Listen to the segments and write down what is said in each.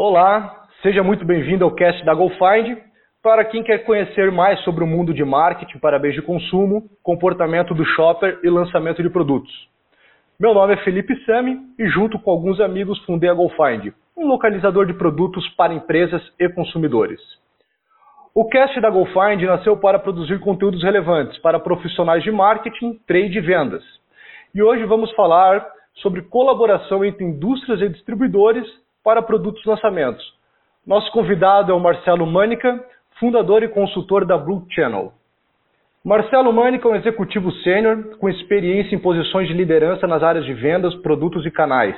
Olá, seja muito bem-vindo ao cast da GoFind. Para quem quer conhecer mais sobre o mundo de marketing para bens de consumo, comportamento do shopper e lançamento de produtos. Meu nome é Felipe Sami e junto com alguns amigos fundei a GoFind, um localizador de produtos para empresas e consumidores. O cast da GoFind nasceu para produzir conteúdos relevantes para profissionais de marketing, trade e vendas. E hoje vamos falar sobre colaboração entre indústrias e distribuidores para produtos lançamentos. Nosso convidado é o Marcelo Mânica, fundador e consultor da Blue Channel. Marcelo Mânica é um executivo sênior com experiência em posições de liderança nas áreas de vendas, produtos e canais.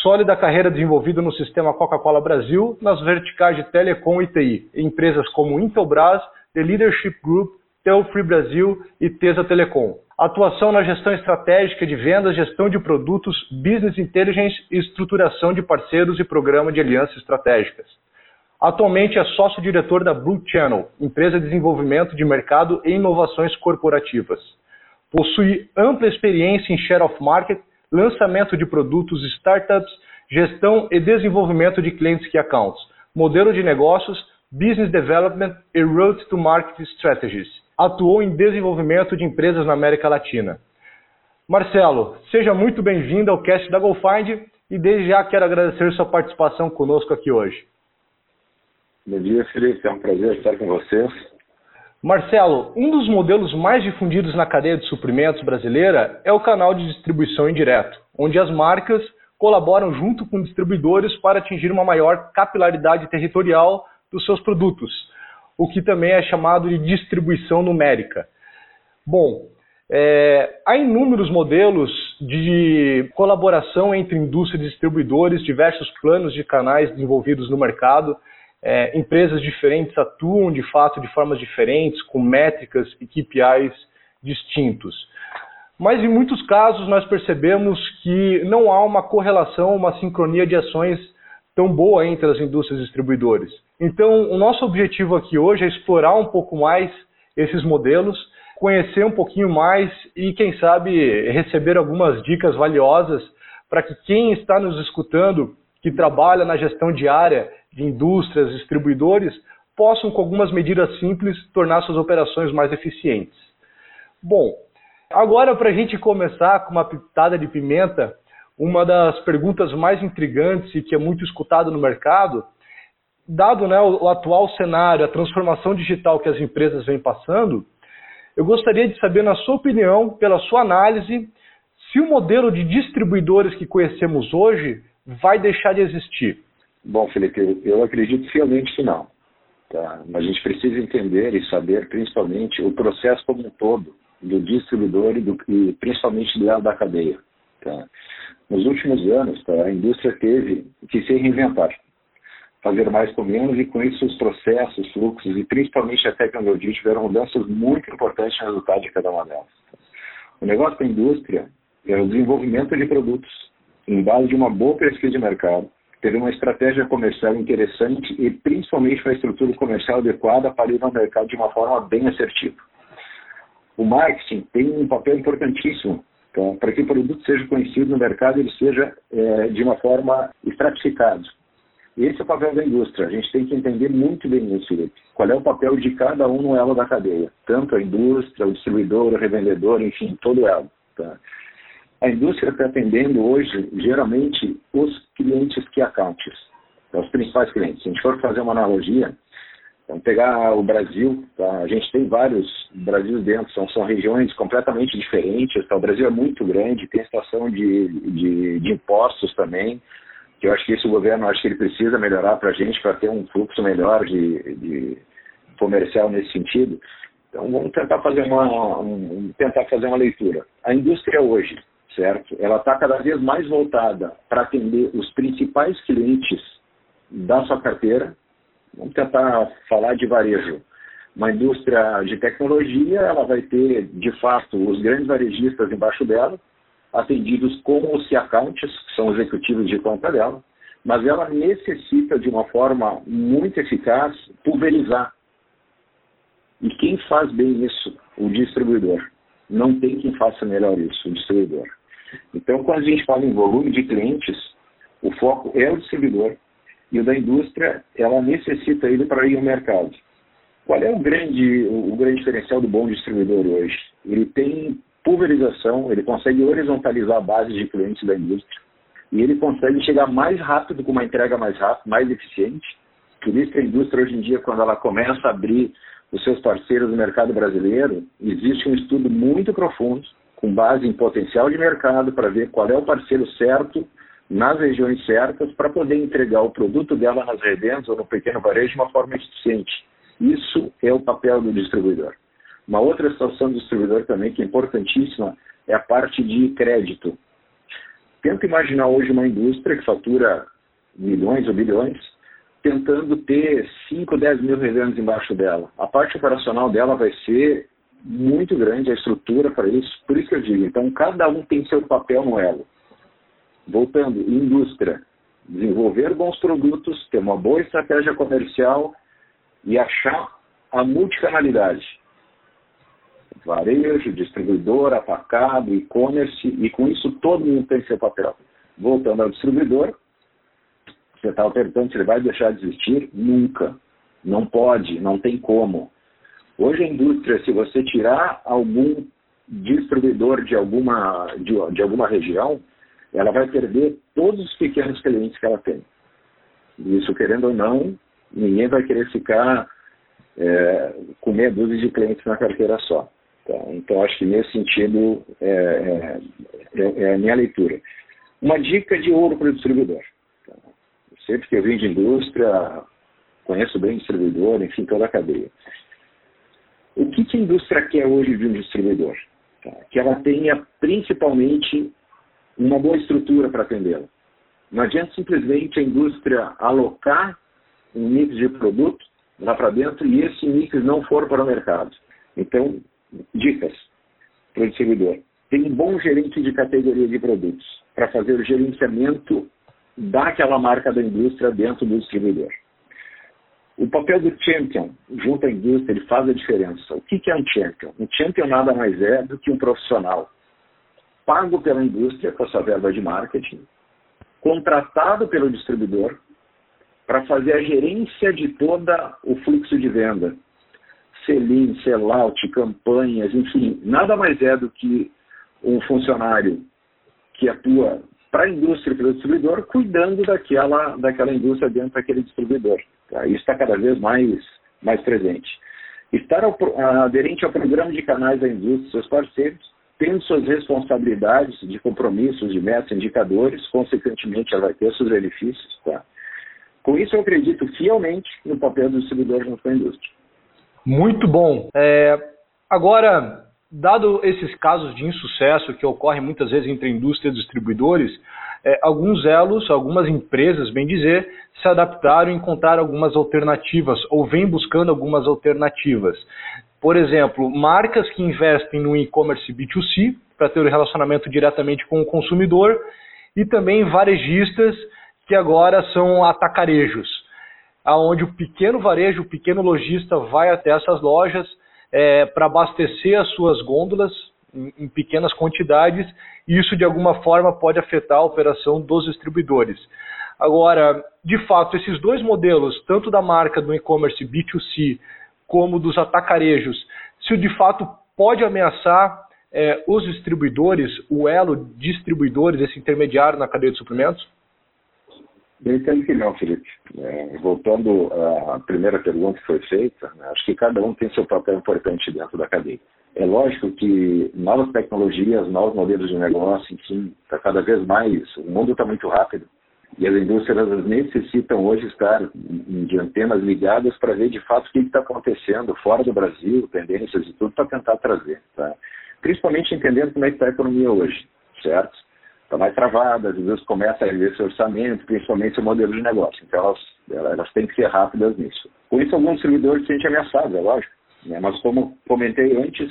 Sólida carreira desenvolvida no sistema Coca-Cola Brasil, nas verticais de telecom e TI, em empresas como Intelbras, The Leadership Group, Telfree Brasil e Tesa Telecom. Atuação na gestão estratégica de vendas, gestão de produtos, business intelligence e estruturação de parceiros e programa de alianças estratégicas. Atualmente é sócio-diretor da Blue Channel, empresa de desenvolvimento de mercado e inovações corporativas. Possui ampla experiência em share of market, lançamento de produtos startups, gestão e desenvolvimento de clientes e accounts, modelo de negócios, business development e road to market strategies. Atuou em desenvolvimento de empresas na América Latina. Marcelo, seja muito bem-vindo ao cast da GoFind e desde já quero agradecer sua participação conosco aqui hoje. Bom dia, Felipe. É um prazer estar com vocês. Marcelo, um dos modelos mais difundidos na cadeia de suprimentos brasileira é o canal de distribuição indireto, onde as marcas colaboram junto com distribuidores para atingir uma maior capilaridade territorial dos seus produtos, o que também é chamado de distribuição numérica. Bom, é, há inúmeros modelos de colaboração entre indústria e distribuidores, diversos planos de canais desenvolvidos no mercado é, empresas diferentes atuam de fato de formas diferentes, com métricas e KPIs distintos. Mas em muitos casos nós percebemos que não há uma correlação, uma sincronia de ações tão boa entre as indústrias distribuidores. Então, o nosso objetivo aqui hoje é explorar um pouco mais esses modelos, conhecer um pouquinho mais e, quem sabe, receber algumas dicas valiosas para que quem está nos escutando, que trabalha na gestão diária de indústrias, distribuidores, possam, com algumas medidas simples, tornar suas operações mais eficientes. Bom, agora para a gente começar com uma pitada de pimenta, uma das perguntas mais intrigantes e que é muito escutada no mercado, dado né, o, atual cenário, a transformação digital que as empresas vêm passando, eu gostaria de saber, na sua opinião, pela sua análise, se o modelo de distribuidores que conhecemos hoje vai deixar de existir. Bom, Felipe, eu acredito fielmente que não. Tá? Mas a gente precisa entender e saber, principalmente, o processo como um todo do distribuidor e, do, e principalmente do lado da cadeia. Tá? Nos últimos anos, tá, a indústria teve que se reinventar, fazer mais com menos e com isso os processos, fluxos e principalmente a tecnologia tiveram mudanças muito importantes no resultado de cada uma delas. O negócio da indústria é o desenvolvimento de produtos em base de uma boa pesquisa de mercado, teve uma estratégia comercial interessante e principalmente uma estrutura comercial adequada para ir ao mercado de uma forma bem assertiva. O marketing tem um papel importantíssimo então, para que o produto seja conhecido no mercado ele seja é, de uma forma estratificado. Esse é o papel da indústria. A gente tem que entender muito bem isso, Felipe. Qual é o papel de cada um no elo da cadeia? Tanto a indústria, o distribuidor, o revendedor, enfim, todo elo. Tá? A indústria está atendendo hoje, geralmente, os clientes que accounts, os principais clientes. Se a gente for fazer uma analogia, vamos pegar o Brasil, tá? a gente tem vários Brasil dentro, são, são regiões completamente diferentes, tá? o Brasil é muito grande, tem situação de, de, de impostos também, que eu acho que esse governo acho que ele precisa melhorar para a gente para ter um fluxo melhor de, de comercial nesse sentido. Então vamos tentar fazer uma um, tentar fazer uma leitura. A indústria hoje certo? Ela está cada vez mais voltada para atender os principais clientes da sua carteira. Vamos tentar falar de varejo. Uma indústria de tecnologia, ela vai ter, de fato, os grandes varejistas embaixo dela, atendidos como os accounts, que são os executivos de conta dela, mas ela necessita, de uma forma muito eficaz, pulverizar. E quem faz bem isso? O distribuidor. Não tem quem faça melhor isso, o distribuidor. Então, quando a gente fala em volume de clientes, o foco é o distribuidor. E o da indústria, ela necessita ele para ir ao mercado. Qual é o grande, o grande diferencial do bom distribuidor hoje? Ele tem pulverização, ele consegue horizontalizar a base de clientes da indústria e ele consegue chegar mais rápido, com uma entrega mais rápida, mais eficiente. Por isso que a indústria hoje em dia, quando ela começa a abrir os seus parceiros no mercado brasileiro, existe um estudo muito profundo, com base em potencial de mercado, para ver qual é o parceiro certo nas regiões certas, para poder entregar o produto dela nas redendas ou no pequeno varejo de uma forma eficiente. Isso é o papel do distribuidor. Uma outra situação do distribuidor também que é importantíssima é a parte de crédito. Tenta imaginar hoje uma indústria que fatura milhões ou bilhões, tentando ter 5, 10 mil revendas embaixo dela. A parte operacional dela vai ser muito grande, a estrutura para isso. Por isso que eu digo, então cada um tem seu papel no elo. Voltando, indústria, desenvolver bons produtos, ter uma boa estratégia comercial, e achar a multicanalidade. Varejo, distribuidor, atacado, e-commerce, e com isso todo mundo tem seu papel. Voltando ao distribuidor, você estava perguntando se ele vai deixar de existir? Nunca. Não pode, não tem como. Hoje a indústria, se você tirar algum distribuidor de alguma, de, de alguma região, ela vai perder todos os pequenos clientes que ela tem. Isso, querendo ou não, ninguém vai querer ficar é, com meia dúzia de clientes na carteira só. Tá? Então, acho que nesse sentido é, é, é, é a minha leitura. Uma dica de ouro para o distribuidor. Tá? Sempre que eu vim de indústria, conheço bem o distribuidor, enfim, toda a cadeia. O que, que a indústria quer hoje de um distribuidor? Tá? Que ela tenha principalmente uma boa estrutura para atendê-la. Não adianta simplesmente a indústria alocar um mix de produto lá para dentro e esse mix não for para o mercado. Então, dicas para o distribuidor. Tem um bom gerente de categoria de produtos para fazer o gerenciamento daquela marca da indústria dentro do distribuidor. O papel do champion junto à indústria ele faz a diferença. O que é um champion? Um champion nada mais é do que um profissional pago pela indústria com a sua verba de marketing, contratado pelo distribuidor para fazer a gerência de todo o fluxo de venda. Selim, sellout, campanhas, enfim, nada mais é do que um funcionário que atua para a indústria e para o distribuidor, cuidando daquela, daquela indústria dentro daquele distribuidor. Tá? Isso está cada vez mais, mais presente. Estar ao, aderente ao programa de canais da indústria, seus parceiros, tendo suas responsabilidades de compromissos, de metas, indicadores, consequentemente ela vai ter seus benefícios. Tá? Com isso, eu acredito fielmente no papel do distribuidor junto com a indústria. Muito bom. É, agora, dado esses casos de insucesso que ocorrem muitas vezes entre indústria e distribuidores, é, alguns elos, algumas empresas, bem dizer, se adaptaram e encontraram algumas alternativas ou vêm buscando algumas alternativas. Por exemplo, marcas que investem no e-commerce B2C para ter o um relacionamento diretamente com o consumidor e também varejistas que agora são atacarejos, aonde o pequeno varejo, o pequeno lojista vai até essas lojas é, para abastecer as suas gôndolas em, em pequenas quantidades e isso de alguma forma pode afetar a operação dos distribuidores. Agora, de fato, esses dois modelos, tanto da marca do e-commerce B2C como dos atacarejos, se de fato pode ameaçar é, os distribuidores, o elo distribuidores, esse intermediário na cadeia de suprimentos? Eu entendo que não, Felipe. É, voltando à primeira pergunta que foi feita, né, acho que cada um tem seu papel importante dentro da cadeia. É lógico que novas tecnologias, novos modelos de negócio, enfim, está cada vez mais. O mundo está muito rápido e as indústrias necessitam hoje estar de antenas ligadas para ver de fato o que está acontecendo fora do Brasil, tendências e tudo, para tentar trazer. Tá? Principalmente entendendo como é que está a economia hoje, certo? está mais travada, às vezes começa a ver esse orçamento, principalmente o modelo de negócio. Então, elas, elas têm que ser rápidas nisso. Com isso, alguns servidores se sentem ameaçados, é lógico. Né? Mas, como comentei antes,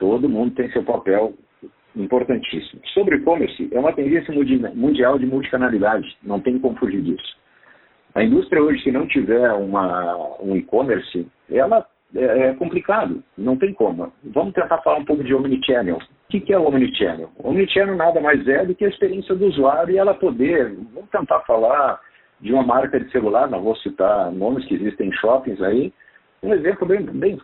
todo mundo tem seu papel importantíssimo. Sobre e-commerce, é uma tendência mundial de multicanalidade, não tem como fugir disso. A indústria hoje, se não tiver uma, um e-commerce, ela é, é complicado, não tem como. Vamos tentar falar um pouco de omnichannel. O que, que é o Omnichannel? Omnichannel nada mais é do que a experiência do usuário e ela poder, vamos tentar falar de uma marca de celular, não vou citar nomes que existem em shoppings aí, um exemplo bem, bem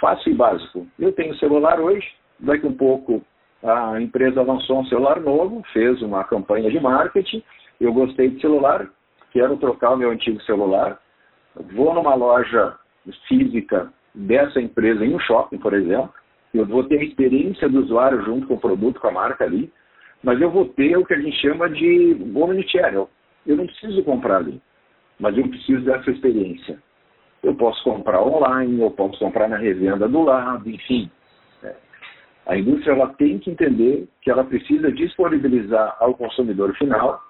fácil e básico. Eu tenho celular hoje, daqui um pouco a empresa lançou um celular novo, fez uma campanha de marketing, eu gostei de celular, quero trocar o meu antigo celular, vou numa loja física dessa empresa em um shopping, por exemplo, eu vou ter a experiência do usuário junto com o produto, com a marca ali, mas eu vou ter o que a gente chama de omnichannel. Eu não preciso comprar ali, mas eu preciso dessa experiência. Eu posso comprar online, eu posso comprar na revenda do lado, enfim. A indústria ela tem que entender que ela precisa disponibilizar ao consumidor final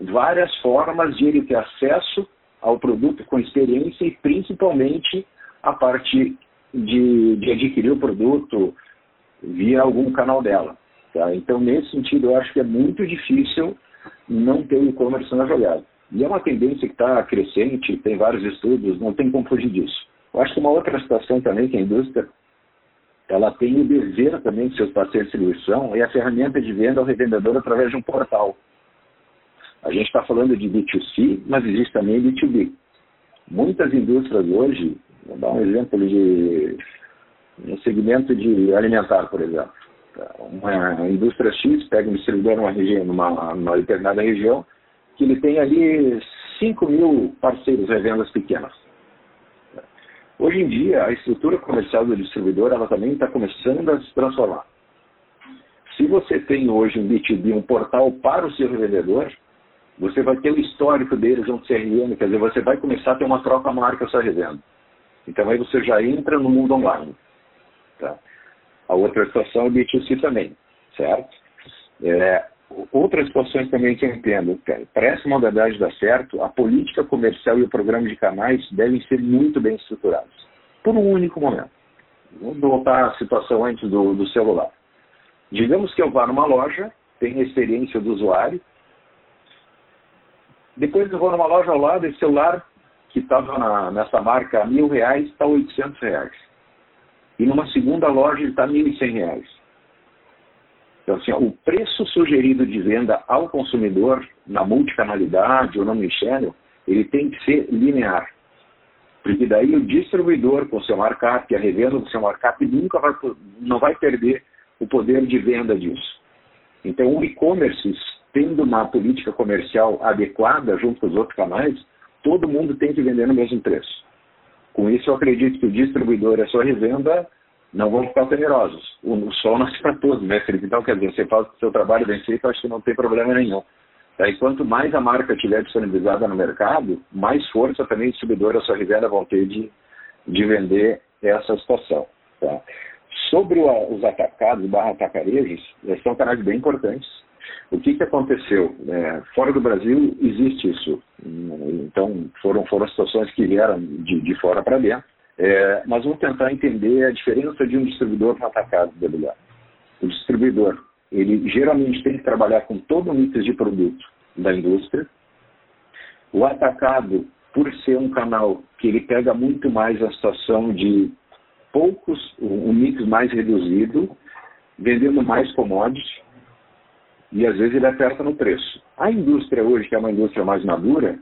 várias formas de ele ter acesso ao produto com experiência e principalmente a parte de, de adquirir o produto via algum canal dela. Tá? Então, nesse sentido, eu acho que é muito difícil não ter o e-commerce na jogada. E é uma tendência que está crescente, tem vários estudos, não tem como fugir disso. Eu acho que uma outra situação também que a indústria ela tem o dever também de seus parceiros de distribuição é a ferramenta de venda ao revendedor através de um portal. A gente está falando de B2C, mas existe também B2B. Muitas indústrias hoje, vou dar um exemplo de um segmento de alimentar, por exemplo. Uma indústria X pega um distribuidor numa, região, numa, numa determinada região, que ele tem ali 5 mil parceiros revendas pequenas. Hoje em dia, a estrutura comercial do distribuidor ela também está começando a se transformar. Se você tem hoje um B2B, um portal para o seu revendedor, você vai ter o histórico deles, um CRM, quer dizer, você vai começar a ter uma troca marca sua revenda. Então aí você já entra no mundo online. Tá? A outra situação é o B2C também, certo? É, outras situações também que eu entendo, para essa modalidade dar certo, a política comercial e o programa de canais devem ser muito bem estruturados, por um único momento. Vamos voltar à situação antes do, do celular. Digamos que eu vá numa loja, tenho a experiência do usuário, depois eu vou numa loja ao lado, esse celular que estava nessa marca a mil reais está oitocentos reais. E numa segunda loja ele está e cem reais. Então, assim, o preço sugerido de venda ao consumidor na multicanalidade ou no omnichannel, ele tem que ser linear. Porque daí o distribuidor com seu markup, a revenda com seu markup, nunca vai, não vai perder o poder de venda disso. Então, o e-commerce tendo uma política comercial adequada junto com os outros canais, todo mundo tem que vender no mesmo preço. Com isso, eu acredito que o distribuidor e a sua revenda não vão ficar temerosos. O sol nasce para todos, né, Felipe? Então, quer dizer, você faz o seu trabalho bem feito, acho que não tem problema nenhum. Daí, quanto mais a marca estiver disponibilizada no mercado, mais força também o distribuidor a sua revenda vão ter de, de vender essa situação. Tá? Sobre o, os atacados barra atacarejos, são canais bem importantes o que, que aconteceu? É, fora do Brasil existe isso. Então, foram, foram situações que vieram de, de fora para dentro. É, mas vamos tentar entender a diferença de um distribuidor para um atacado imobiliário. O distribuidor, ele geralmente tem que trabalhar com todo o mix de produto da indústria. O atacado, por ser um canal que ele pega muito mais a situação de poucos, um mix mais reduzido, vendendo mais commodities, e às vezes ele aperta no preço. A indústria hoje, que é uma indústria mais madura,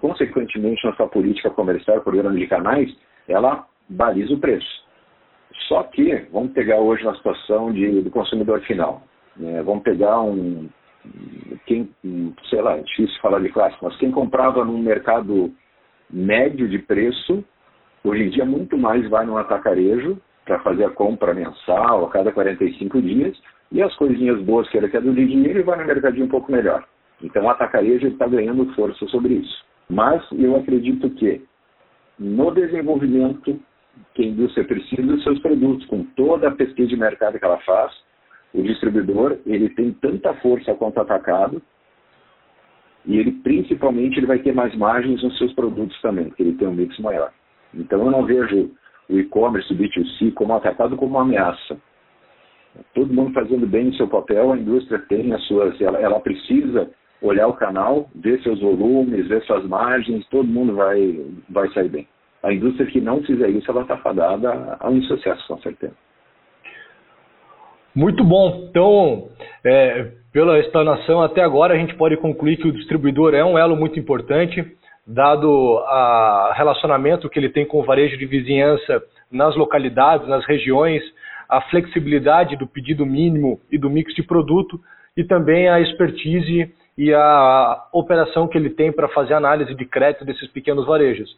consequentemente na sua política comercial, programa de canais, ela baliza o preço. Só que, vamos pegar hoje na situação de, do consumidor final. Né? Vamos pegar um, quem, sei lá, é difícil falar de classe, mas quem comprava num mercado médio de preço, hoje em dia muito mais vai no atacarejo para fazer a compra mensal a cada 45 dias, e as coisinhas boas que ele quer do dinheiro, ele vai no mercadinho um pouco melhor. Então o atacarejo está ganhando força sobre isso. Mas eu acredito que no desenvolvimento que a indústria precisa dos seus produtos, com toda a pesquisa de mercado que ela faz, o distribuidor ele tem tanta força quanto atacado e ele principalmente ele vai ter mais margens nos seus produtos também, porque ele tem um mix maior. Então eu não vejo o e-commerce, o B2C como atacado como uma ameaça todo mundo fazendo bem o seu papel, a indústria tem as suas, ela, ela precisa olhar o canal, ver seus volumes, ver suas margens, todo mundo vai, vai sair bem. A indústria que não fizer isso, ela está fadada a um insucesso, com certeza. Muito bom. Então, é, Pela explanação até agora, a gente pode concluir que o distribuidor é um elo muito importante, dado o relacionamento que ele tem com o varejo de vizinhança nas localidades, nas regiões, a flexibilidade do pedido mínimo e do mix de produto e também a expertise e a operação que ele tem para fazer análise de crédito desses pequenos varejos.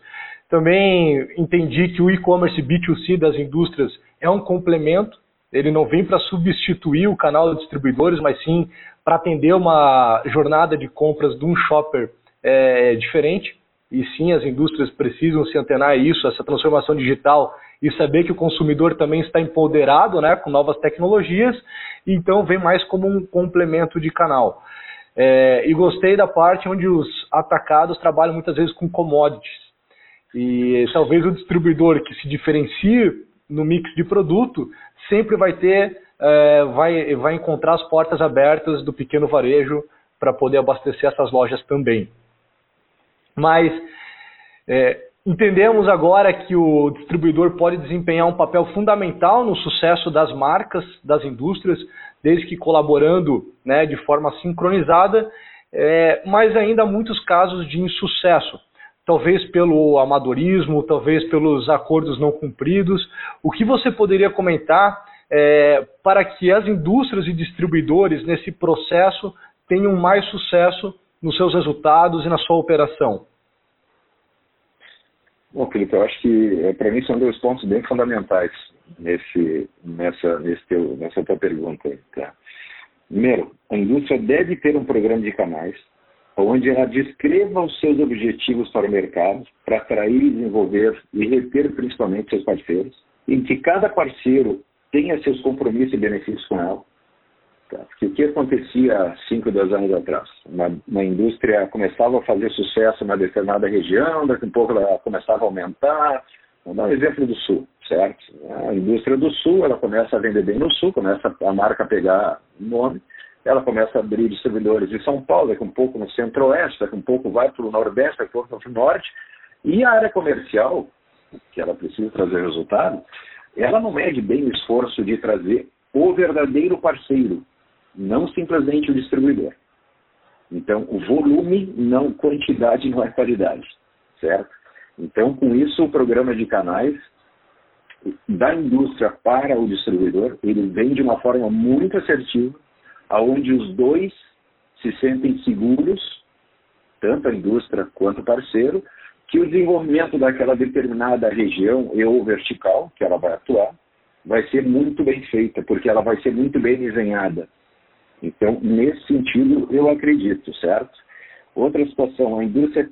Também entendi que o e-commerce B2C das indústrias é um complemento, ele não vem para substituir o canal de distribuidores, mas sim para atender uma jornada de compras de um shopper é, diferente. E sim, as indústrias precisam se antenar a isso, essa transformação digital e saber que o consumidor também está empoderado né, com novas tecnologias, então vem mais como um complemento de canal. É, e gostei da parte onde os atacados trabalham muitas vezes com commodities. E talvez o distribuidor que se diferencie no mix de produto sempre vai ter, é, vai, vai encontrar as portas abertas do pequeno varejo para poder abastecer essas lojas também. Mas é, entendemos agora que o distribuidor pode desempenhar um papel fundamental no sucesso das marcas, das indústrias, desde que colaborando né, de forma sincronizada, é, mas ainda há muitos casos de insucesso talvez pelo amadorismo, talvez pelos acordos não cumpridos. O que você poderia comentar é, para que as indústrias e distribuidores nesse processo tenham mais sucesso nos seus resultados e na sua operação? Bom, Felipe, eu acho que é, para mim são dois pontos bem fundamentais nesse, nessa, nesse teu, nessa tua pergunta. Tá? Primeiro, a indústria deve ter um programa de canais onde ela descreva os seus objetivos para o mercado, para atrair, desenvolver e reter principalmente seus parceiros, em que cada parceiro tenha seus compromissos e benefícios com ela. Tá? Porque o que acontecia há 5, 10 anos atrás? Uma, uma indústria começava a fazer sucesso numa determinada região, daqui a pouco ela começava a aumentar. Vamos dar um exemplo do Sul, certo? A indústria do Sul, ela começa a vender bem no Sul, começa a marca a pegar nome, ela começa a abrir distribuidores em São Paulo, daqui um pouco no centro-oeste, daqui um pouco vai para o nordeste, daqui um pouco para o norte. E a área comercial, que ela precisa trazer resultado, ela não mede bem o esforço de trazer o verdadeiro parceiro, não simplesmente o distribuidor. Então, o volume, não quantidade, não é qualidade, certo? Então, com isso, o programa de canais da indústria para o distribuidor, ele vem de uma forma muito assertiva, aonde os dois se sentem seguros, tanto a indústria quanto o parceiro, que o desenvolvimento daquela determinada região ou vertical que ela vai atuar vai ser muito bem feita, porque ela vai ser muito bem desenhada. Então, nesse sentido, eu acredito, certo? Outra situação, a indústria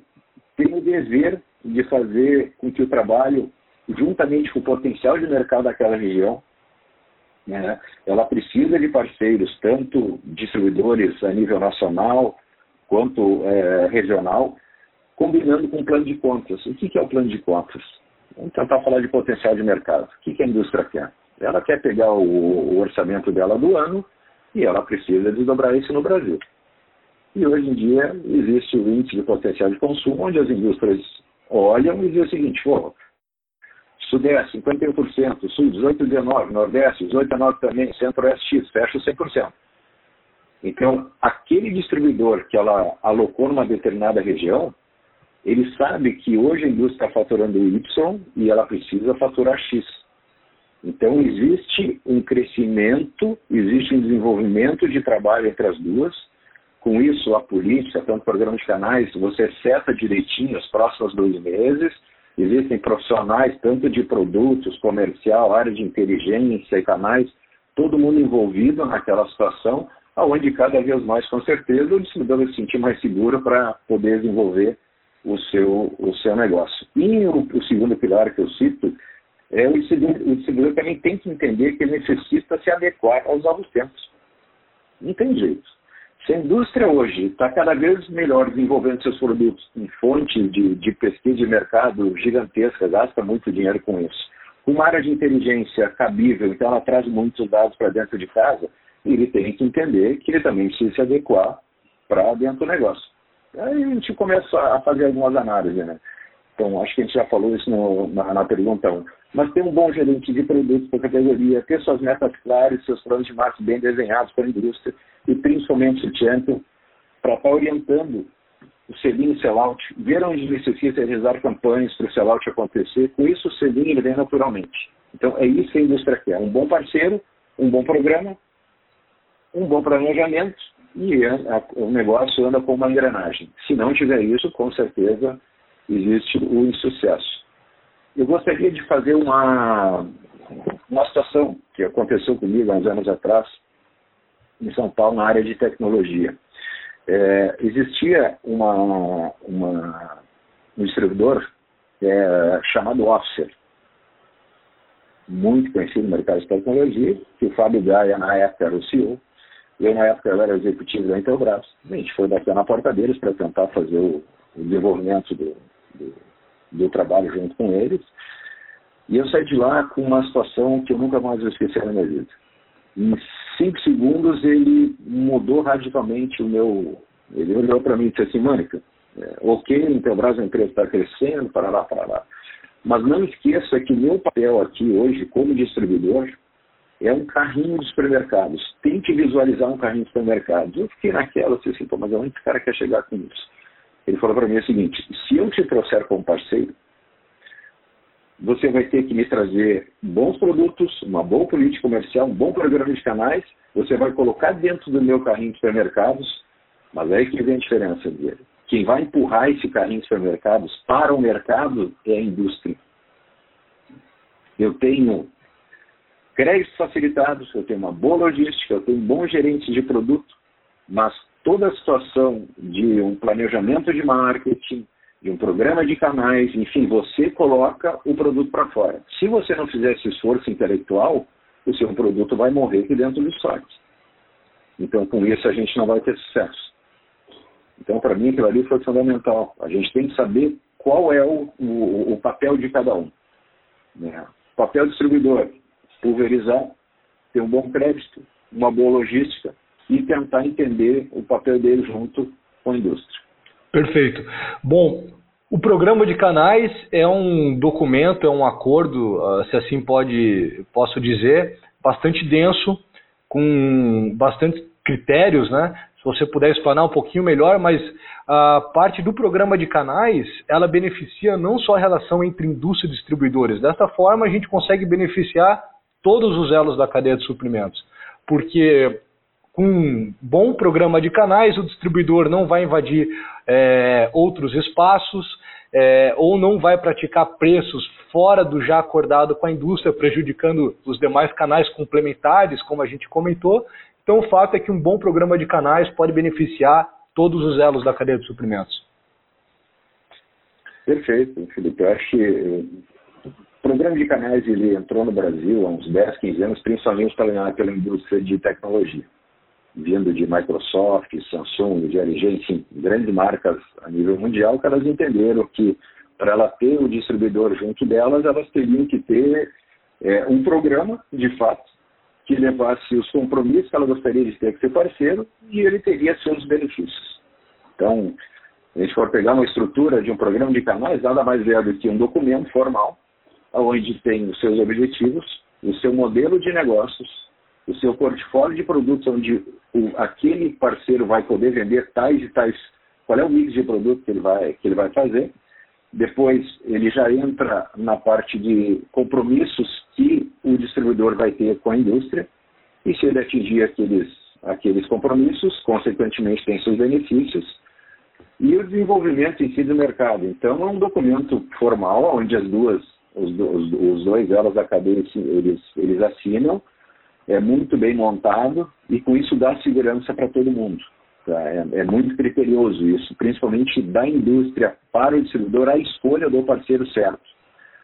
tem o dever de fazer com que o trabalho, juntamente com o potencial de mercado daquela região, né? Ela precisa de parceiros, tanto distribuidores a nível nacional quanto é, regional, combinando com o plano de contas. O que, é o plano de contas? Vamos tentar falar de potencial de mercado. O que, a indústria quer? Ela quer pegar o orçamento dela do ano e ela precisa desdobrar isso no Brasil. E hoje em dia existe o índice de potencial de consumo, onde as indústrias olham e dizem o seguinte, pô, Sudeste, 51%, Sul, 18, 19%, Nordeste, 18, 19% também, Centro-Oeste, X, fecha 100%. Então, aquele distribuidor que ela alocou numa determinada região, ele sabe que hoje a indústria está faturando Y e ela precisa faturar X. Então, existe um crescimento, existe um desenvolvimento de trabalho entre as duas. Com isso, a polícia, tanto programa de canais, você seta direitinho os próximos dois meses Existem profissionais, tanto de produtos, comercial, área de inteligência e canais, todo mundo envolvido naquela situação, aonde cada vez mais, com certeza, o distribuidor se sentir mais seguro para poder desenvolver o seu, o seu negócio. E o, o segundo pilar que eu cito é o distribuidor, também tem que entender que ele necessita se adequar aos novos tempos. Não tem jeito. Se a indústria hoje está cada vez melhor desenvolvendo seus produtos em fonte de, de pesquisa de mercado gigantesca, gasta muito dinheiro com isso, com uma área de inteligência cabível, então ela traz muitos dados para dentro de casa, ele tem que entender que ele também precisa se adequar para dentro do negócio. Aí a gente começa a fazer algumas análises, né? Então, acho que a gente já falou isso no, na, na pergunta 1. Mas ter um bom gerente de produtos para a categoria, ter suas metas claras, seus planos de marketing bem desenhados para a indústria e principalmente o champion para estar tá orientando o selinho sellout, ver onde necessita realizar campanhas para o sellout acontecer, com isso o selinho vem naturalmente. Então é isso que a indústria quer, um bom parceiro, um bom programa, um bom planejamento e o negócio anda com uma engrenagem. Se não tiver isso, com certeza existe o insucesso. Eu gostaria de fazer uma, uma situação que aconteceu comigo há uns anos atrás, em São Paulo, na área de tecnologia. É, existia uma, uma, um distribuidor é, chamado Officer, muito conhecido no mercado de tecnologia, que o Fábio Gaia, na época, era o CEO, eu, na época, eu era executivo da Intelbras. A gente foi bater na porta deles para tentar fazer o, o desenvolvimento do, do, do, trabalho junto com eles. E eu saí de lá com uma situação que eu nunca mais vou esquecer na minha vida. Em cinco segundos, ele mudou radicalmente o meu. Ele olhou para mim e disse assim: Mônica, é, ok, Intelbras a empresa está crescendo, para lá, para lá. Mas não esqueça que o meu papel aqui hoje, como distribuidor, é um carrinho de supermercados. Tente visualizar um carrinho de supermercados. Eu fiquei naquela, assim, assim, mas aonde esse cara quer chegar com isso? Ele falou para mim o seguinte: se eu te trouxer como parceiro, você vai ter que me trazer bons produtos, uma boa política comercial, um bom programa de canais, você vai colocar dentro do meu carrinho de supermercados, mas é aí que vem a diferença dele. Quem vai empurrar esse carrinho de supermercados para o mercado é a indústria. Eu tenho créditos facilitados, eu tenho uma boa logística, eu tenho um bom gerente de produto, mas toda a situação de um planejamento de marketing, de um programa de canais, enfim, você coloca o produto para fora. Se você não fizer esse esforço intelectual, o seu produto vai morrer aqui dentro do estoque. Então, com isso, a gente não vai ter sucesso. Então, para mim, aquilo ali foi fundamental. A gente tem que saber qual é o, o, o papel de cada um. Né? Papel distribuidor, pulverizar, ter um bom crédito, uma boa logística e tentar entender o papel dele junto com a indústria. Perfeito. Bom, o programa de canais é um documento, é um acordo, ah, se assim pode, posso dizer, bastante denso, com bastante critérios, né? Se você puder explanar um pouquinho melhor, mas a parte do programa de canais, ela beneficia não só a relação entre indústria e distribuidores. Desta forma, a gente consegue beneficiar todos os elos da cadeia de suprimentos. Porque com um bom programa de canais, o distribuidor não vai invadir é, outros espaços é, ou não vai praticar preços fora do já acordado com a indústria, prejudicando os demais canais complementares, como a gente comentou. Então, o fato é que um bom programa de canais pode beneficiar todos os elos da cadeia de suprimentos. Perfeito, Felipe. Eu acho que o programa de canais ele entrou no Brasil há uns 10, 15 anos, principalmente pela, pela indústria de tecnologia, vindo de Microsoft, Samsung, de LG, enfim, grandes marcas a nível mundial, que elas entenderam que para ela ter o distribuidor junto delas, elas teriam que ter é, um programa, de fato, que levasse os compromissos que ela gostaria de ter com seu parceiro e ele teria seus benefícios. Então, a gente for pegar uma estrutura de um programa de canais, nada mais é do que um documento formal onde tem os seus objetivos, o seu modelo de negócios, o seu portfólio de produtos, onde o, aquele parceiro vai poder vender tais e tais, qual é o mix de produto que ele vai, que ele vai fazer. Depois ele já entra na parte de compromissos que o distribuidor vai ter com a indústria. E se ele atingir aqueles, aqueles compromissos, consequentemente tem seus benefícios. E o desenvolvimento em si do mercado. Então é um documento formal onde as duas os, os, os dois elas cadeia eles, eles assinam, é muito bem montado e com isso dá segurança para todo mundo. Tá? É, é, muito criterioso isso, principalmente da indústria para o distribuidor a escolha do parceiro certo.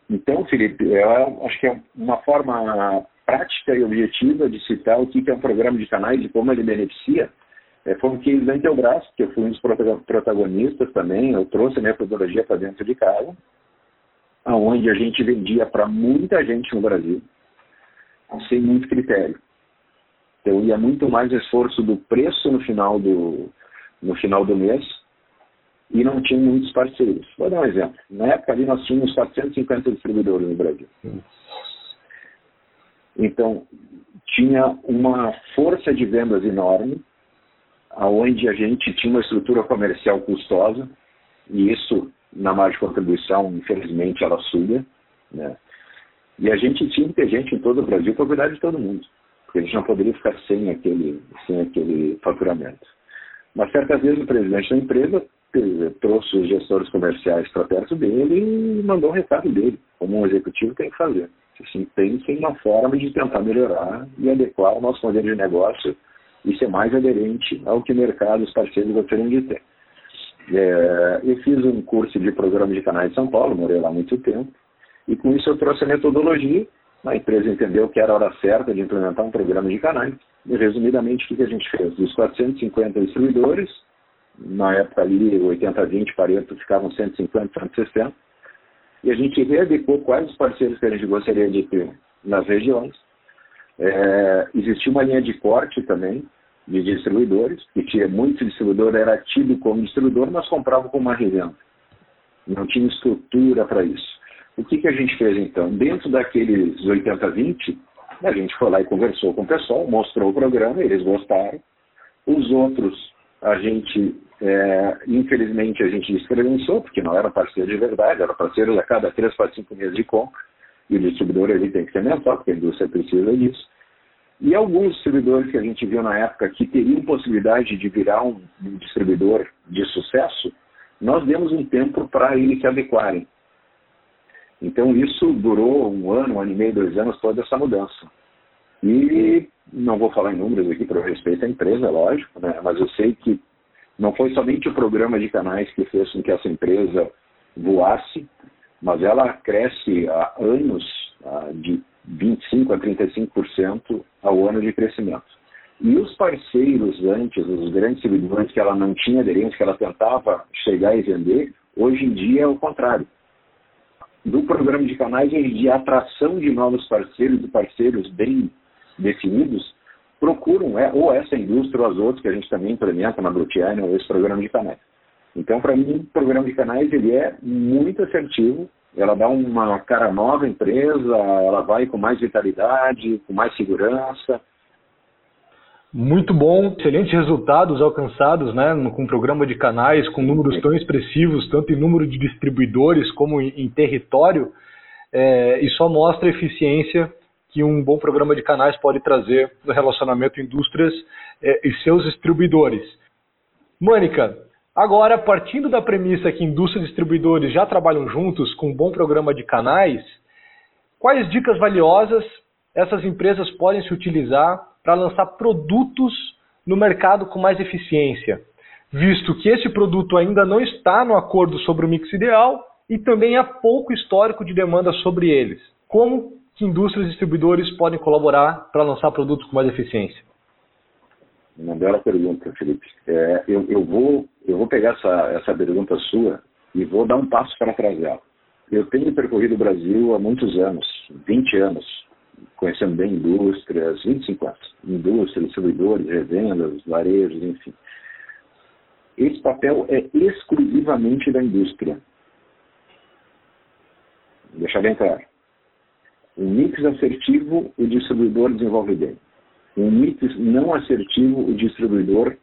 Então, Felipe, eu acho que é uma forma prática e objetiva de citar o que é um programa de canais e como ele beneficia. É, foi um case da Intelbras, que eu fui um dos protagonistas também, eu trouxe a metodologia para dentro de casa aonde a gente vendia para muita gente no Brasil, sem muito critério. Então ia muito mais esforço do preço no final do, no final do mês e não tinha muitos parceiros. Vou dar um exemplo. Na época ali nós tínhamos 450 distribuidores no Brasil. Então, tinha uma força de vendas enorme, aonde a gente tinha uma estrutura comercial custosa, e isso, na margem de contribuição, infelizmente, ela suga. Né? E a gente tinha que ter gente em todo o Brasil para cuidar de todo mundo, porque a gente não poderia ficar sem aquele, sem aquele faturamento. Mas certas vezes o presidente da empresa trouxe os gestores comerciais para perto dele e mandou um recado dele, como um executivo tem que fazer. Assim, pensem uma forma de tentar melhorar e adequar o nosso modelo de negócio e ser mais aderente ao que o mercado e os parceiros gostariam de ter. É, eu fiz um curso de programa de canais de São Paulo, morei lá muito tempo, e com isso eu trouxe a metodologia. A empresa entendeu que era a hora certa de implementar um programa de canais. E, resumidamente, o que a gente fez? Dos 450 distribuidores, na época ali, 80-20, Pareto, ficavam 150, 160, e a gente readequou quais os parceiros que a gente gostaria de ter nas regiões. É, existia uma linha de corte também, de distribuidores, que tinha muito distribuidor, era tido como distribuidor, mas comprava com uma revenda. Não tinha estrutura para isso. O que, que a gente fez então? Dentro daqueles 80-20, a gente foi lá e conversou com o pessoal, mostrou o programa, eles gostaram. Os outros, a gente, é, infelizmente, a gente dispensou, porque não era parceiro de verdade, era parceiro a cada 3 para 5 meses de compra. E o distribuidor ele tem que ser mentor, porque a indústria precisa disso. E alguns distribuidores que a gente viu na época que teriam possibilidade de virar um, um distribuidor de sucesso, nós demos um tempo para eles se adequarem. Então isso durou um ano, um ano e meio, dois anos, toda essa mudança. E não vou falar em números aqui para respeito à empresa, lógico, né? mas eu sei que não foi somente o programa de canais que fez com que essa empresa voasse, mas ela cresce há anos de 25% a 35% ao ano de crescimento. E os parceiros antes, os grandes servidores que ela não tinha aderência, que ela tentava chegar e vender, hoje em dia é o contrário. Do programa de canais e de atração de novos parceiros e parceiros bem definidos, procuram é, ou essa indústria ou as outras que a gente também implementa na Brutiane ou esse programa de canais. Então, para mim, o programa de canais ele é muito assertivo, ela dá uma cara nova à empresa, ela vai com mais vitalidade, com mais segurança. Muito bom, excelentes resultados alcançados né, com o programa de canais, com números tão expressivos, tanto em número de distribuidores como em, em território, é, e só mostra a eficiência que um bom programa de canais pode trazer no relacionamento indústrias é, e seus distribuidores. Mônica, Agora, partindo da premissa que indústria e distribuidores já trabalham juntos com um bom programa de canais, quais dicas valiosas essas empresas podem se utilizar para lançar produtos no mercado com mais eficiência, visto que esse produto ainda não está no acordo sobre o mix ideal e também há pouco histórico de demanda sobre eles? Como que indústrias e distribuidores podem colaborar para lançar produtos com mais eficiência? Uma bela pergunta, Felipe. É, eu, eu, vou, eu vou pegar essa, essa pergunta sua e vou dar um passo para trás dela. Eu tenho percorrido o Brasil há muitos anos, 20 anos, conhecendo bem indústrias, 25 anos, indústrias, distribuidores, revendas, varejos, enfim. Esse papel é exclusivamente da indústria. Deixar bem claro. Um mix assertivo, o distribuidor desenvolve bem um mix não assertivo, o distribuidor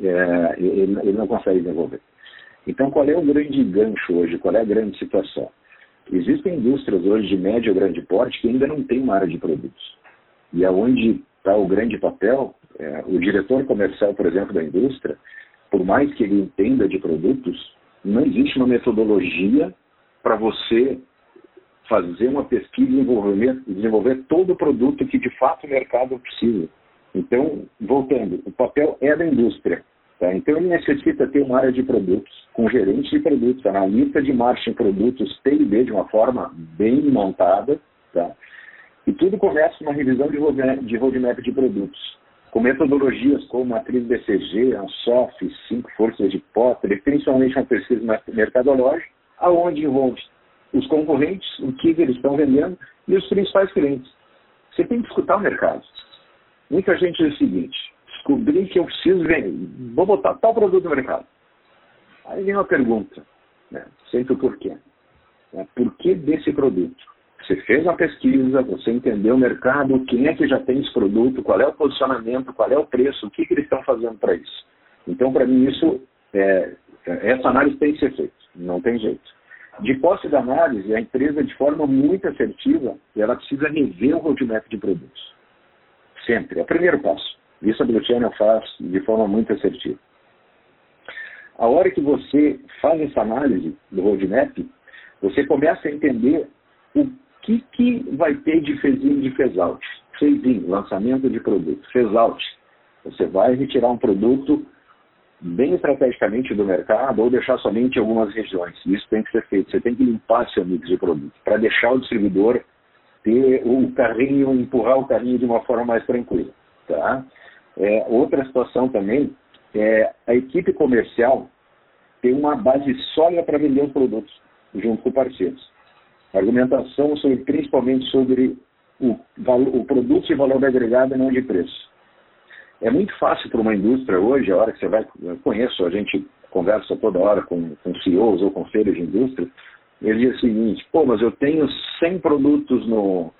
é, ele, ele, não consegue desenvolver. Então, qual é o grande gancho hoje? Qual é a grande situação? Existem indústrias hoje de médio ou grande porte que ainda não têm uma área de produtos. E aonde está o grande papel, é, o diretor comercial, por exemplo, da indústria, por mais que ele entenda de produtos, não existe uma metodologia para você fazer uma pesquisa e desenvolver, desenvolver todo o produto que de fato o mercado precisa. Então, voltando, o papel é da indústria. Tá? Então, ele necessita ter uma área de produtos, com gerente de produtos, analista de marketing produtos, P&D de uma forma bem montada. Tá? E tudo começa com uma revisão de roadmap de, roadmap de produtos, com metodologias como a matriz BCG, ANSOF, cinco forças de Potter, principalmente uma pesquisa mercadológica, aonde envolve os concorrentes, o que eles estão vendendo e os principais clientes. Você tem que escutar o mercado. Muita gente diz o seguinte, descobri que eu preciso vender, vou botar tal produto no mercado. Aí vem uma pergunta, né? sempre o porquê. Né? Por que desse produto? Você fez uma pesquisa, você entendeu o mercado, quem é que já tem esse produto, qual é o posicionamento, qual é o preço, o que, que eles estão fazendo para isso. Então, para mim, isso é, essa análise tem que ser feita, não tem jeito. De posse da análise, a empresa, de forma muito assertiva, ela precisa rever o roadmap de produtos. Sempre. É o primeiro passo. Isso a Channel faz de forma muito assertiva. A hora que você faz essa análise do roadmap, você começa a entender o que, que vai ter de fezinho de phase-out. Phase-in, lançamento de produto. Phase-out, você vai retirar um produto bem estrategicamente do mercado ou deixar somente algumas regiões. Isso tem que ser feito. Você tem que limpar seu mix de produtos para deixar o distribuidor ter o carrinho, empurrar o carrinho de uma forma mais tranquila. Tá? É, outra situação também é a equipe comercial ter uma base sólida para vender os produtos junto com parceiros. Argumentação sobre, principalmente sobre o, o produto de valor agregado e não de preço. É muito fácil para uma indústria hoje, a hora que você vai, conheço, a gente conversa toda hora com, com CEOs ou conselhos de indústria, ele diz o seguinte, pô, mas eu tenho 100 produtos no,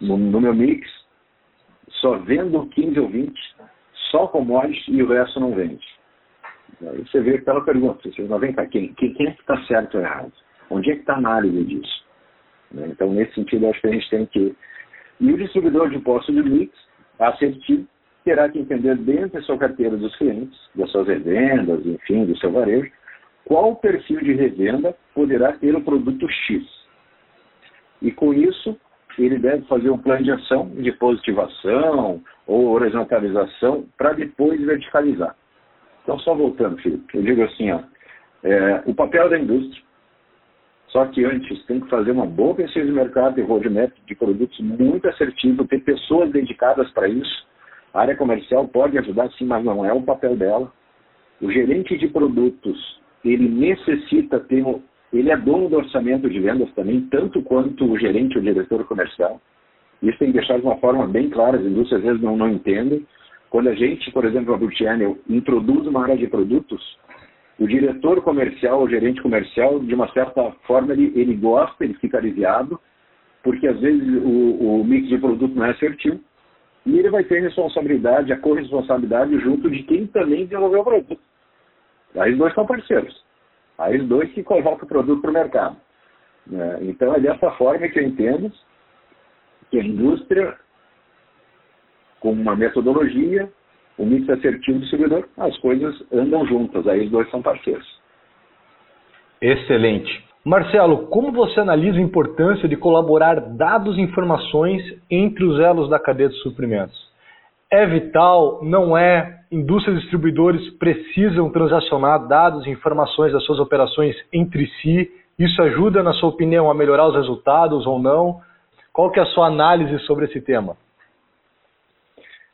no, no meu mix, só vendo 15 ou 20, só commodities e o resto não vende. Aí você vê aquela pergunta, você não vem cá, quem, quem, quem é que está certo ou errado? Onde é que está a análise disso? Né? Então, nesse sentido, acho que a gente tem que... E o distribuidor de posto de mix, assertivo, terá que entender dentro da sua carteira dos clientes, das suas revendas, enfim, do seu varejo, qual perfil de revenda poderá ter o produto X. E com isso, ele deve fazer um plano de ação de positivação ou horizontalização para depois verticalizar. Então, só voltando, Felipe, eu digo assim, ó, é, o papel da indústria, só que antes tem que fazer uma boa pesquisa de mercado e roadmap de produtos muito assertivo, ter pessoas dedicadas para isso. A área comercial pode ajudar sim, mas não é o papel dela. O gerente de produtos, ele necessita ter ele é dono do orçamento de vendas também, tanto quanto o gerente ou diretor comercial. Isso tem que deixar de uma forma bem clara, as indústrias às vezes não, não entendem. Quando a gente, por exemplo, a Blue Channel, introduz uma área de produtos, o diretor comercial, o gerente comercial, de uma certa forma, ele, ele gosta, ele fica aliviado, porque às vezes o, o mix de produto não é assertivo, e ele vai ter responsabilidade, a corresponsabilidade junto de quem também desenvolveu o produto. Aí os dois são parceiros. Aí os dois que colocam o produto para o mercado. Né? Então é dessa forma que eu entendo que a indústria, com uma metodologia, um mix assertivo do distribuidor, as coisas andam juntas, aí os dois são parceiros. Excelente. Marcelo, como você analisa a importância de colaborar dados e informações entre os elos da cadeia de suprimentos? É vital? Não é? Indústrias e distribuidores precisam transacionar dados e informações das suas operações entre si? Isso ajuda, na sua opinião, a melhorar os resultados ou não? Qual que é a sua análise sobre esse tema?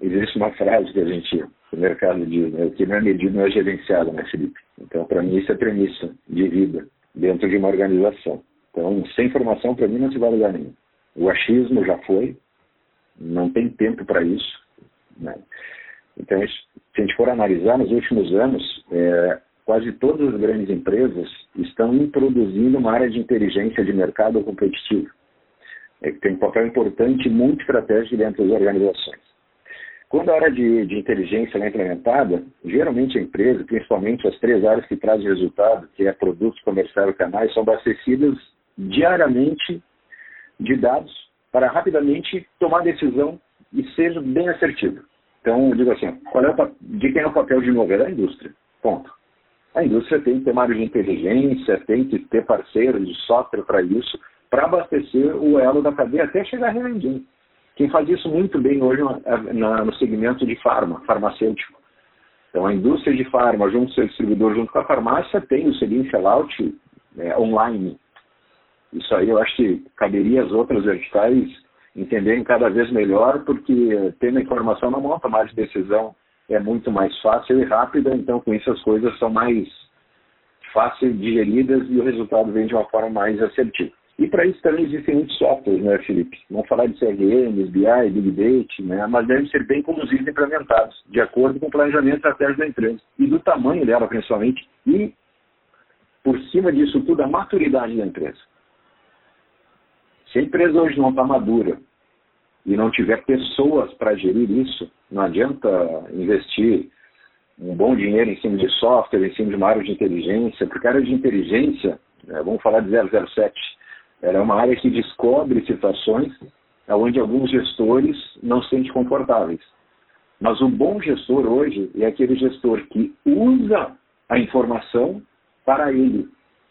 Existe uma frase que a gente, o mercado diz, né? o que não é medido não é gerenciado, né, Felipe? Então, para mim, isso é premissa de vida dentro de uma organização. Então, sem informação, para mim, não se vai lugar nenhum. O achismo já foi, não tem tempo para isso. Né? Então, se a gente for analisar, nos últimos anos, é, quase todas as grandes empresas estão introduzindo uma área de inteligência de mercado competitivo, é, que tem um papel importante e muito estratégico dentro das organizações. Quando a área de, de inteligência é implementada, geralmente a empresa, principalmente as três áreas que trazem resultado, que é produtos, comercial e canais, são abastecidas diariamente de dados para rapidamente tomar decisão e ser bem assertivo. Então, digo assim, qual é o, de quem é o papel de mover? Da indústria. Ponto. A indústria tem que ter área de inteligência, tem que ter parceiros de software para isso, para abastecer o elo da cadeia até chegar a revendendo. Quem faz isso muito bem hoje na, no segmento de farma, farmacêutico. Então, a indústria de farma, junto com o distribuidor, junto com a farmácia, tem o selim sellout é, online. Isso aí eu acho que caberia as outras verticais entenderem cada vez melhor, porque tendo a informação na mão, a tomada de decisão é muito mais fácil e rápida, então com isso as coisas são mais fáceis digeridas e o resultado vem de uma forma mais assertiva. E para isso também existem muitos softwares, né, Felipe? Vamos falar de CRM, BI, Big Data, né? mas devem ser bem conduzidos e implementados, de acordo com o planejamento estratégico da empresa e do tamanho dela, principalmente, e por cima disso tudo, a maturidade da empresa. Se a empresa hoje não está madura e não tiver pessoas para gerir isso, não adianta investir um bom dinheiro em cima de software, em cima de uma área de inteligência, porque a área de inteligência, né, vamos falar de 007, ela é uma área que descobre situações onde alguns gestores não se sentem confortáveis. Mas o bom gestor hoje é aquele gestor que usa a informação para ele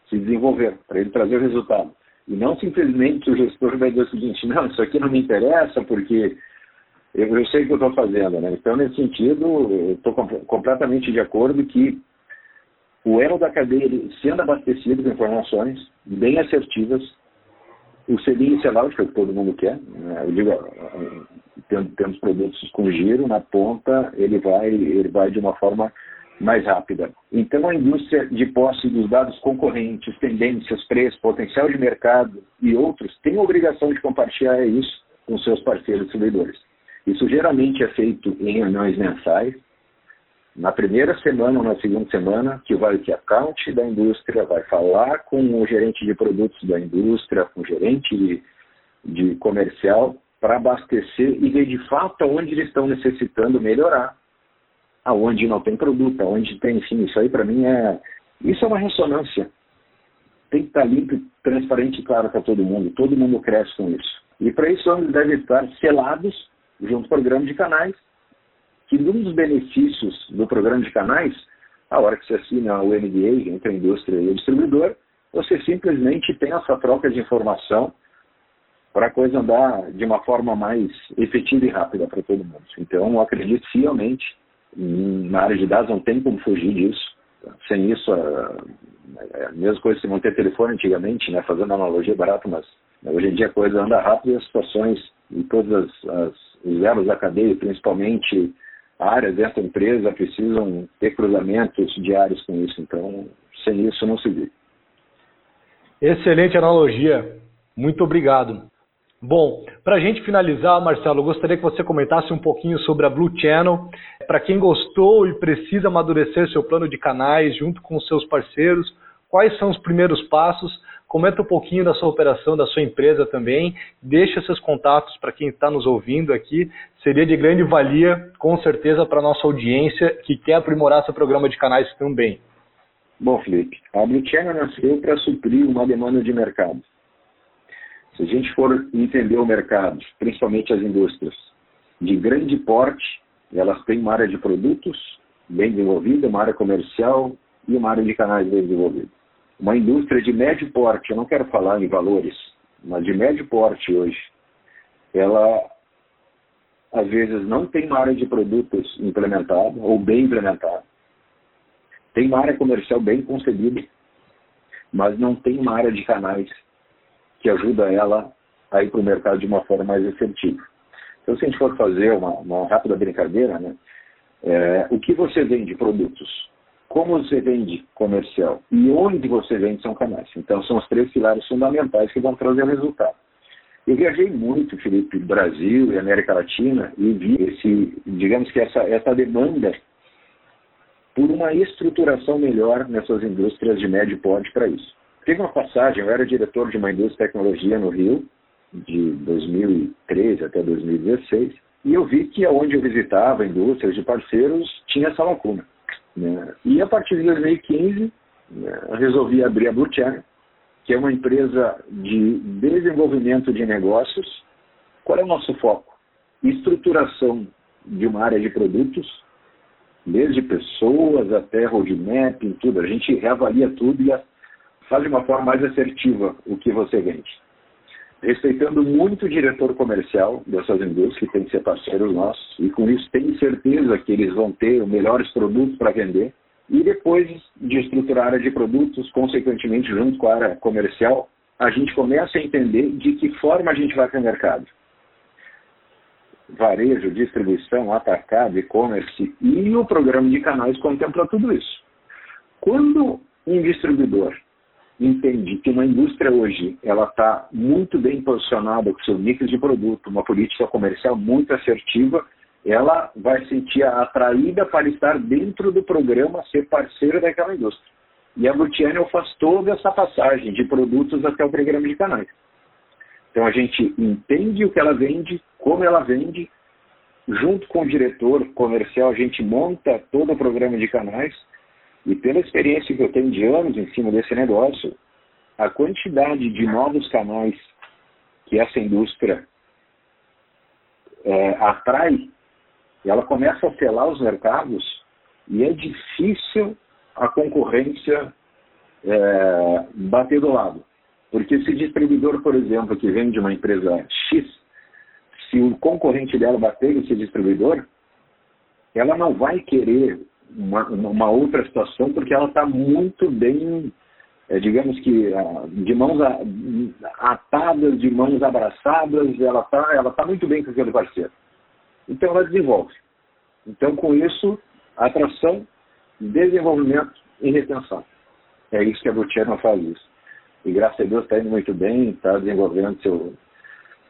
se desenvolver, para ele trazer o resultado. E não simplesmente o gestor vai dizer o seguinte, não, isso aqui não me interessa porque eu, eu sei o que eu estou fazendo. Né? Então, nesse sentido, estou completamente de acordo que o elo da cadeia, sendo abastecido com informações bem assertivas, o selinho sellout, que é o que todo mundo quer, né? eu digo, temos produtos com giro na ponta, ele vai, ele vai de uma forma mais rápida. Então, a indústria de posse dos dados concorrentes, tendências, preço, potencial de mercado e outros tem a obrigação de compartilhar isso com seus parceiros distribuidores. Isso geralmente é feito em reuniões mensais, na primeira semana ou na segunda semana, que vai que account da indústria vai falar com o gerente de produtos da indústria, com o gerente de, de comercial, para abastecer e ver de fato onde eles estão necessitando melhorar aonde não tem produto, aonde tem, enfim, isso aí para mim é. Isso é uma ressonância. Tem que estar limpo, transparente e claro para todo mundo. Todo mundo cresce com isso. E para isso eles devem estar selados junto ao programa de canais, que um dos benefícios do programa de canais, a hora que você assina o NDA entre a indústria e o distribuidor, você simplesmente tem essa troca de informação para a coisa andar de uma forma mais efetiva e rápida para todo mundo. Então, eu acredito fielmente na área de dados não tem como fugir disso. Sem isso, é a mesma coisa que ter telefone antigamente, né? fazendo analogia barata, mas hoje em dia a coisa anda rápido e as situações em todas as, os da cadeia, principalmente áreas dessa empresa, precisam ter cruzamentos diários com isso. Então, sem isso não se vê. Excelente analogia. Muito obrigado. Bom, para a gente finalizar, Marcelo, eu gostaria que você comentasse um pouquinho sobre a Blue Channel. Para quem gostou e precisa amadurecer seu plano de canais junto com seus parceiros, quais são os primeiros passos? Comenta um pouquinho da sua operação, da sua empresa também. Deixa seus contatos para quem está nos ouvindo aqui. Seria de grande valia, com certeza, para a nossa audiência que quer aprimorar seu programa de canais também. Bom, Felipe, a Blue Channel nasceu para suprir uma demanda de mercado. Se a gente for entender o mercado, principalmente as indústrias de grande porte, elas têm uma área de produtos bem desenvolvida, uma área comercial e uma área de canais bem desenvolvida. Uma indústria de médio porte, eu não quero falar em valores, mas de médio porte hoje, ela às vezes não tem uma área de produtos implementada ou bem implementada. Tem uma área comercial bem concebida, mas não tem uma área de canais que ajuda ela a ir para o mercado de uma forma mais efetiva. Então, se a gente for fazer uma, uma rápida brincadeira, né, é, o que você vende produtos, como você vende comercial e onde você vende são canais. Então, são os três pilares fundamentais que vão trazer resultado. Eu viajei muito, Felipe, Brasil e América Latina e vi esse, digamos que essa, essa demanda por uma estruturação melhor nessas indústrias de médio porte para isso. Teve uma passagem, eu era diretor de uma indústria de tecnologia no Rio, de 2013 até 2016, e eu vi que onde eu visitava indústrias de parceiros tinha essa lacuna. Né? E a partir de 2015, né, resolvi abrir a Blue Channel, que é uma empresa de desenvolvimento de negócios. Qual é o nosso foco? Estruturação de uma área de produtos, desde pessoas até roadmap, tudo. A gente reavalia tudo e faz de uma forma mais assertiva o que você vende. Respeitando muito o diretor comercial dessas indústrias, que tem que ser parceiro nossos, e com isso tem certeza que eles vão ter os melhores produtos para vender. E depois de estruturar a área de produtos, consequentemente, junto com a área comercial, a gente começa a entender de que forma a gente vai para o mercado. Varejo, distribuição, atacado, e-commerce e o programa de canais contempla tudo isso. Quando um distribuidor entende que uma indústria hoje ela está muito bem posicionada com seu mix de produto, uma política comercial muito assertiva, ela vai sentir atraída para estar dentro do programa, ser parceira daquela indústria. E a Multianel faz toda essa passagem de produtos até o programa de canais. Então a gente entende o que ela vende, como ela vende, junto com o diretor comercial a gente monta todo o programa de canais e pela experiência que eu tenho de anos em cima desse negócio, a quantidade de novos canais que essa indústria é, atrai, ela começa a selar os mercados e é difícil a concorrência é, bater do lado. Porque se distribuidor, por exemplo, que vem de uma empresa X, se o concorrente dela bater esse distribuidor, ela não vai querer uma, uma outra situação porque ela está muito bem, é, digamos que ah, de mãos atadas, de mãos abraçadas, ela está ela tá muito bem com aquele parceiro. Então ela desenvolve. Então com isso, atração, desenvolvimento e retenção. É isso que a Butier faz isso. E graças a Deus está indo muito bem, está desenvolvendo seu,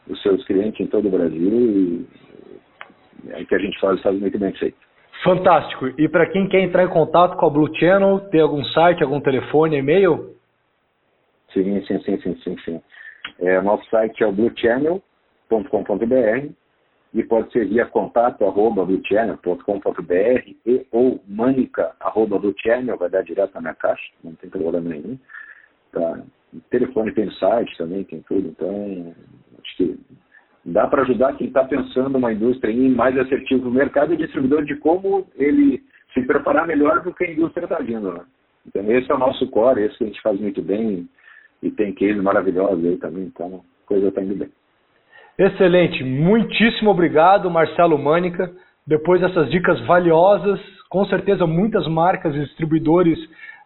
os seus clientes em todo o Brasil e é que a gente faz, faz muito bem feito. Fantástico. E para quem quer entrar em contato com a Blue Channel, tem algum site, algum telefone, e-mail? Sim, sim, sim, sim, sim, sim. É, nosso site é o bluechannel.com.br e pode ser via contato arroba bluechannel.com.br e ou manica arroba bluechannel, vai dar direto na minha caixa, não tem problema nenhum. Tá. O telefone tem site também, tem tudo, então acho que dá para ajudar quem está pensando uma indústria em mais assertivo no mercado e distribuidor de como ele se preparar melhor do que a indústria está vindo. Né? Então esse é o nosso core, esse que a gente faz muito bem e tem cases maravilhosos aí também, então a coisa está indo bem. Excelente, muitíssimo obrigado Marcelo Mânica. Depois dessas dicas valiosas, com certeza muitas marcas e distribuidores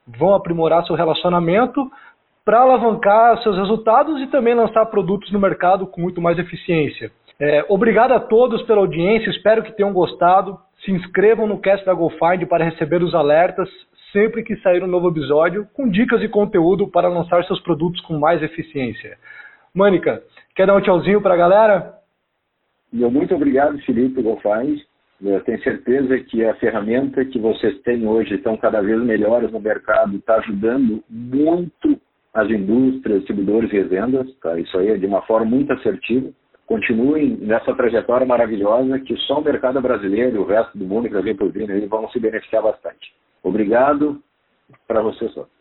vão aprimorar seu relacionamento para alavancar seus resultados e também lançar produtos no mercado com muito mais eficiência. É, obrigado a todos pela audiência, espero que tenham gostado. Se inscrevam no cast da GoFind para receber os alertas sempre que sair um novo episódio, com dicas e conteúdo para lançar seus produtos com mais eficiência. Mônica, quer dar um tchauzinho para a galera? Meu muito obrigado, Felipe GoFind. Eu tenho certeza que a ferramenta que vocês têm hoje estão cada vez melhores no mercado, está ajudando muito as indústrias, distribuidores e revendas, tá? isso aí é de uma forma muito assertiva. Continuem nessa trajetória maravilhosa que só o mercado brasileiro e o resto do mundo que vem por vir vão se beneficiar bastante. Obrigado para vocês todos.